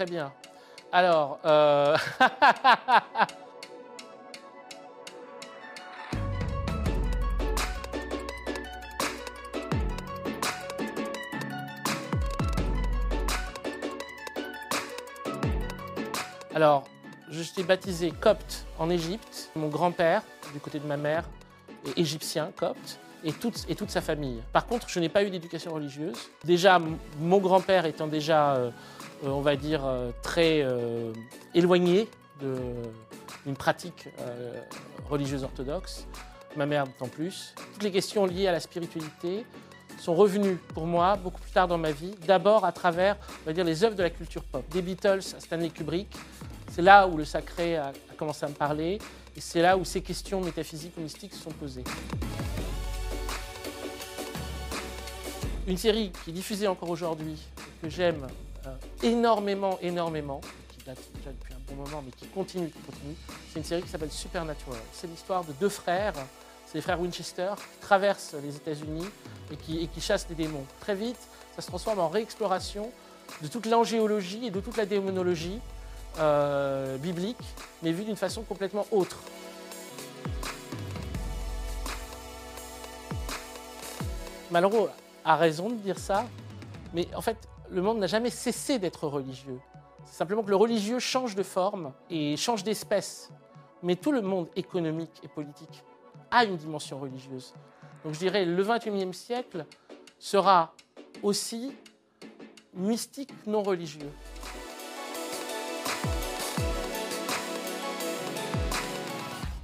très bien. Alors, euh, Alors, je suis baptisé copte en Égypte. Mon grand-père, du côté de ma mère, est égyptien, copte, et toute, et toute sa famille. Par contre, je n'ai pas eu d'éducation religieuse. Déjà, mon grand-père étant déjà, euh, on va dire, euh, très euh, éloigné de- d'une pratique euh, religieuse orthodoxe, ma mère d'autant plus. Toutes les questions liées à la spiritualité sont revenues pour moi beaucoup plus tard dans ma vie, d'abord à travers, on va dire, les œuvres de la culture pop, des Beatles à Stanley Kubrick. C'est là où le sacré a, commencé à me parler, et c'est là où ces questions métaphysiques ou mystiques se sont posées. Une série qui est diffusée encore aujourd'hui, que j'aime euh, énormément, énormément, qui date déjà depuis un bon moment, mais qui continue, qui continue, c'est une série qui s'appelle Supernatural. C'est l'histoire de deux frères, c'est les frères Winchester, qui traversent les États-Unis et qui, chassent des démons. Très vite, ça se transforme en réexploration de toute l'angéologie et de toute la démonologie euh, biblique, mais vue d'une façon complètement autre. Malraux a raison de dire ça, mais en fait, le monde n'a jamais cessé d'être religieux. C'est simplement que le religieux change de forme et change d'espèce. Mais tout le monde économique et politique a une dimension religieuse. Donc je dirais le 21e siècle sera aussi mystique non religieux.